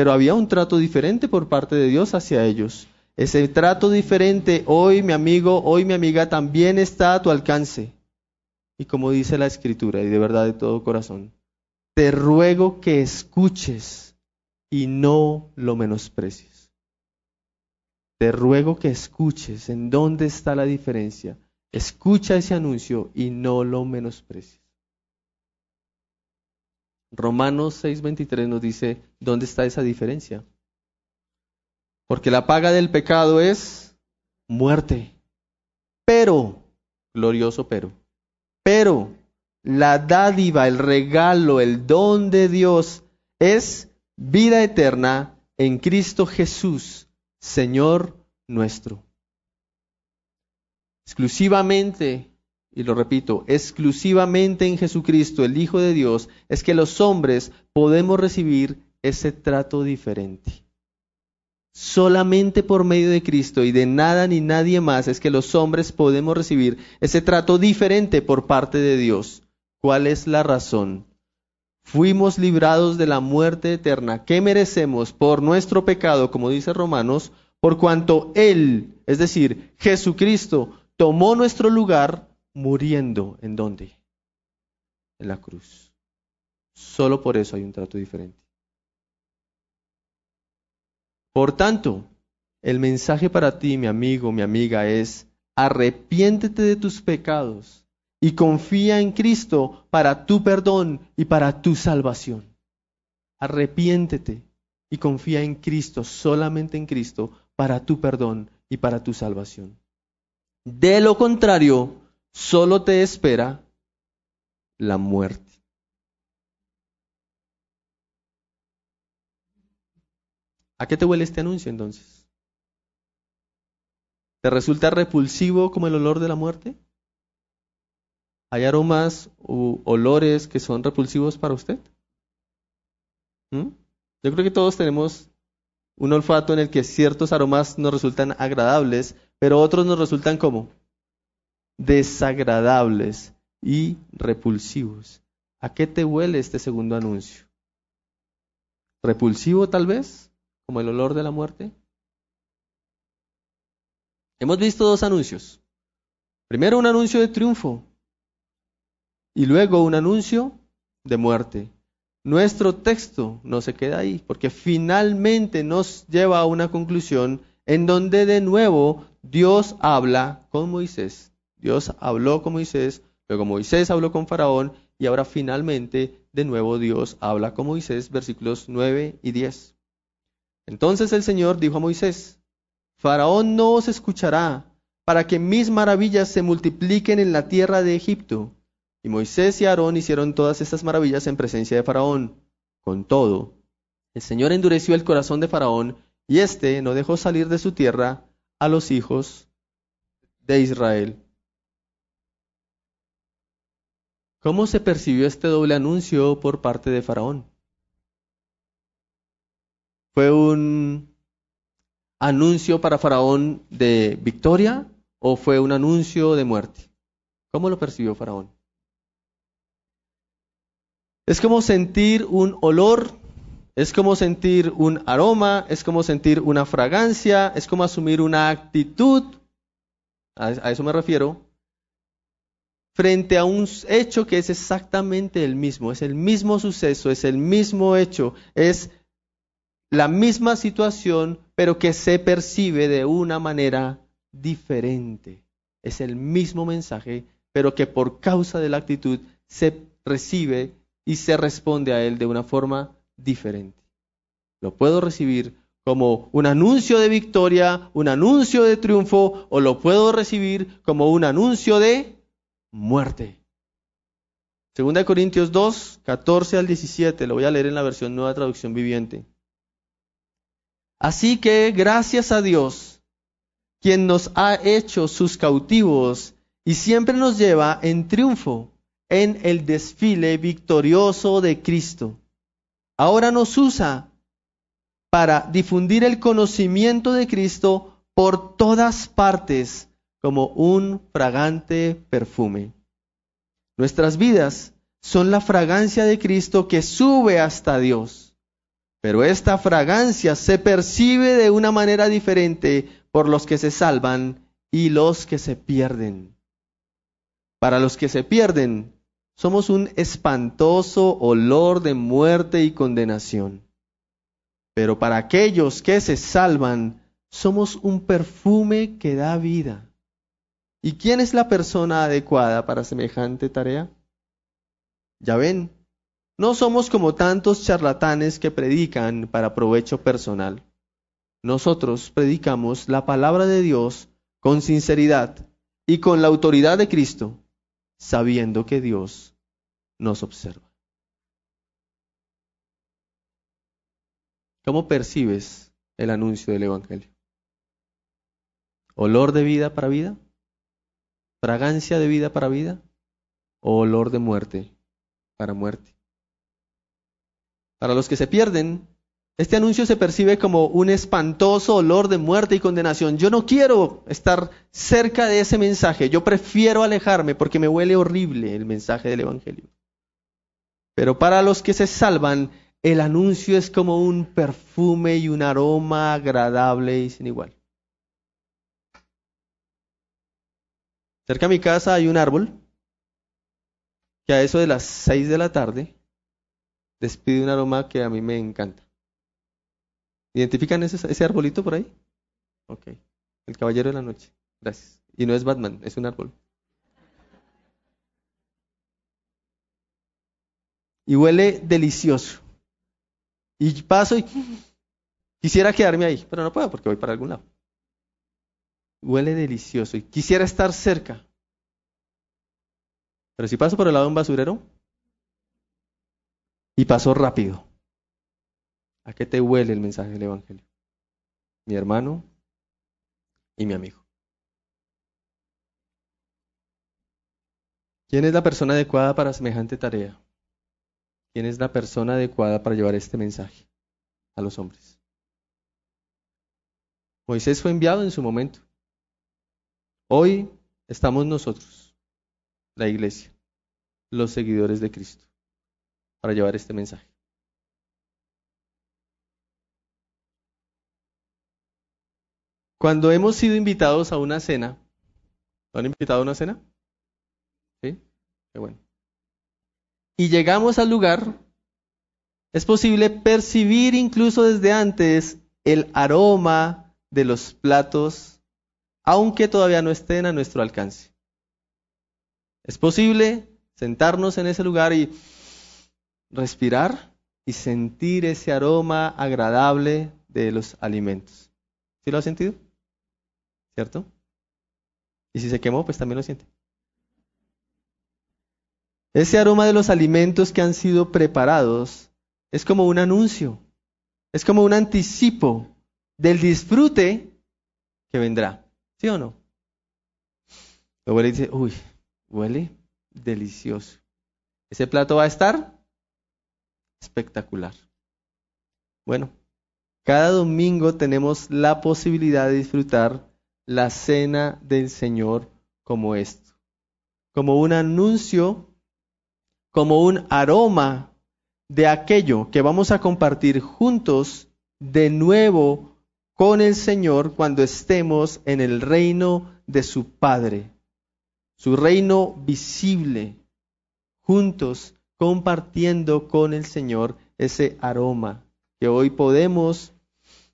Pero había un trato diferente por parte de Dios hacia ellos. Ese trato diferente hoy, mi amigo, hoy, mi amiga, también está a tu alcance. Y como dice la Escritura, y de verdad de todo corazón, te ruego que escuches y no lo menosprecies te ruego que escuches en dónde está la diferencia. Escucha ese anuncio y no lo menosprecies. Romanos 6:23 nos dice, ¿dónde está esa diferencia? Porque la paga del pecado es muerte. Pero, glorioso pero, pero la dádiva, el regalo, el don de Dios es vida eterna en Cristo Jesús Señor nuestro. Exclusivamente, y lo repito, exclusivamente en Jesucristo, el Hijo de Dios, es que los hombres podemos recibir ese trato diferente. Solamente por medio de Cristo y de nada ni nadie más es que los hombres podemos recibir ese trato diferente por parte de Dios. ¿Cuál es la razón? fuimos librados de la muerte eterna que merecemos por nuestro pecado, como dice Romanos, por cuanto Él, es decir, Jesucristo, tomó nuestro lugar muriendo en dónde? En la cruz. Solo por eso hay un trato diferente. Por tanto, el mensaje para ti, mi amigo, mi amiga, es arrepiéntete de tus pecados y confía en Cristo para tu perdón y para tu salvación. Arrepiéntete y confía en Cristo, solamente en Cristo, para tu perdón y para tu salvación. De lo contrario, solo te espera la muerte. ¿A qué te huele este anuncio entonces? ¿Te resulta repulsivo como el olor de la muerte? ¿Hay aromas u olores que son repulsivos para usted? ¿Mm? Yo creo que todos tenemos un olfato en el que ciertos aromas nos resultan agradables, pero otros nos resultan como desagradables y repulsivos. ¿A qué te huele este segundo anuncio? ¿Repulsivo tal vez? ¿Como el olor de la muerte? Hemos visto dos anuncios. Primero un anuncio de triunfo y luego un anuncio de muerte. Nuestro texto no se queda ahí, porque finalmente nos lleva a una conclusión en donde de nuevo Dios habla con Moisés. Dios habló con Moisés, luego Moisés habló con Faraón y ahora finalmente de nuevo Dios habla con Moisés, versículos 9 y 10. Entonces el Señor dijo a Moisés, Faraón no os escuchará para que mis maravillas se multipliquen en la tierra de Egipto y Moisés y Aarón hicieron todas estas maravillas en presencia de Faraón. Con todo, el Señor endureció el corazón de Faraón y éste no dejó salir de su tierra a los hijos de Israel. ¿Cómo se percibió este doble anuncio por parte de Faraón? ¿Fue un anuncio para Faraón de victoria o fue un anuncio de muerte? ¿Cómo lo percibió Faraón? Es como sentir un olor, es como sentir un aroma, es como sentir una fragancia, es como asumir una actitud, a, eso me refiero, frente a un hecho que es exactamente el mismo, es el mismo suceso, es el mismo hecho, es la misma situación, pero que se percibe de una manera diferente. Es el mismo mensaje, pero que por causa de la actitud se recibe y se responde a él de una forma diferente. Lo puedo recibir como un anuncio de victoria, un anuncio de triunfo, o lo puedo recibir como un anuncio de muerte. Segunda de Corintios 2, 14 al 17, lo voy a leer en la versión nueva traducción viviente. Así que gracias a Dios, quien nos ha hecho sus cautivos y siempre nos lleva en triunfo en el desfile victorioso de Cristo. Ahora nos usa para difundir el conocimiento de Cristo por todas partes como un fragante perfume. Nuestras vidas son la fragancia de Cristo que sube hasta Dios, pero esta fragancia se percibe de una manera diferente por los que se salvan y los que se pierden. Para los que se pierden, somos un espantoso olor de muerte y condenación. Pero para aquellos que se salvan, somos un perfume que da vida. ¿Y quién es la persona adecuada para semejante tarea? Ya ven, no somos como tantos charlatanes que predican para provecho personal. Nosotros predicamos la palabra de Dios con sinceridad y con la autoridad de Cristo, sabiendo que Dios nos observa. ¿Cómo percibes el anuncio del Evangelio? ¿Olor de vida para vida? ¿Fragancia de vida para vida? ¿O olor de muerte para muerte? Para los que se pierden, este anuncio se percibe como un espantoso olor de muerte y condenación. Yo no quiero estar cerca de ese mensaje, yo prefiero alejarme porque me huele horrible el mensaje del Evangelio. Pero para los que se salvan, el anuncio es como un perfume y un aroma agradable y sin igual. Cerca de mi casa hay un árbol que a eso de las seis de la tarde despide un aroma que a mí me encanta. ¿Identifican ese, ese arbolito por ahí? Ok. El caballero de la noche. Gracias. Y no es Batman, es un árbol. Y huele delicioso. Y paso y quisiera quedarme ahí, pero no puedo porque voy para algún lado huele delicioso y quisiera estar cerca. Pero si paso por el lado de un basurero y paso rápido, ¿a qué te huele el mensaje del Evangelio? Mi hermano y mi amigo. ¿Quién es la persona adecuada para semejante tarea? ¿Quién es la persona adecuada para llevar este mensaje a los hombres? Moisés fue enviado en su momento. Hoy estamos nosotros, la iglesia, los seguidores de Cristo, para llevar este mensaje. Cuando hemos sido invitados a una cena, ¿lo han invitado a una cena? ¿Sí? Qué bueno. Y llegamos al lugar, es posible percibir incluso desde antes el aroma de los platos aunque todavía no estén a nuestro alcance. Es posible sentarnos en ese lugar y respirar y sentir ese aroma agradable de los alimentos. ¿Sí lo ha sentido? ¿Cierto? Y si se quemó, pues también lo siente. Ese aroma de los alimentos que han sido preparados es como un anuncio, es como un anticipo del disfrute que vendrá. ¿Sí o no? Huele y dice, uy, huele delicioso. Ese plato va a estar espectacular. Bueno, cada domingo tenemos la posibilidad de disfrutar la cena del Señor como esto, como un anuncio, como un aroma de aquello que vamos a compartir juntos de nuevo con el Señor cuando estemos en el reino de su Padre, su reino visible, juntos compartiendo con el Señor ese aroma que hoy podemos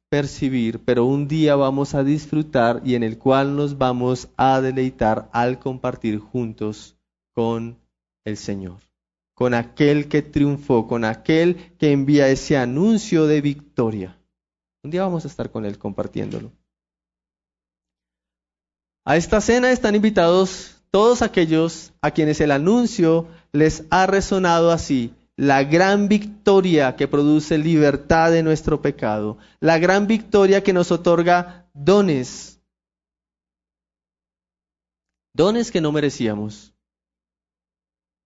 percibir, pero un día vamos a disfrutar y en el cual nos vamos a deleitar al compartir juntos con el Señor, con aquel que triunfó, con aquel que envía ese anuncio de victoria. Un día vamos a estar con Él compartiéndolo. A esta cena están invitados todos aquellos a quienes el anuncio les ha resonado así, la gran victoria que produce libertad de nuestro pecado, la gran victoria que nos otorga dones, dones que no merecíamos.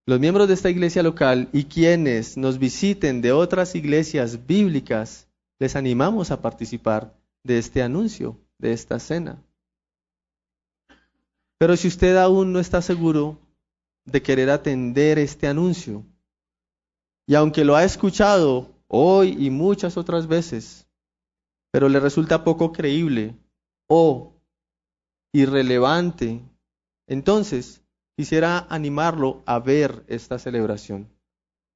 Los miembros de esta iglesia local y quienes nos visiten de otras iglesias bíblicas les animamos a participar de este anuncio, de esta cena. Pero si usted aún no está seguro de querer atender este anuncio, y aunque lo ha escuchado hoy y muchas otras veces, pero le resulta poco creíble o irrelevante, entonces quisiera animarlo a ver esta celebración.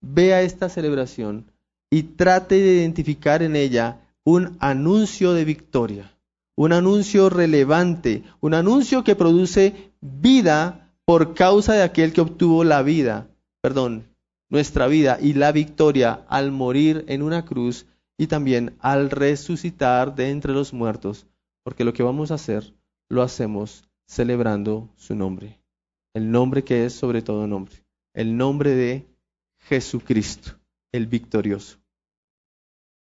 Vea esta celebración y trate de identificar en ella un anuncio de victoria, un anuncio relevante, un anuncio que produce vida por causa de aquel que obtuvo la vida, perdón, nuestra vida y la victoria al morir en una cruz y también al resucitar de entre los muertos, porque lo que vamos a hacer lo hacemos celebrando su nombre, el nombre que es sobre todo nombre, el nombre de Jesucristo, el victorioso.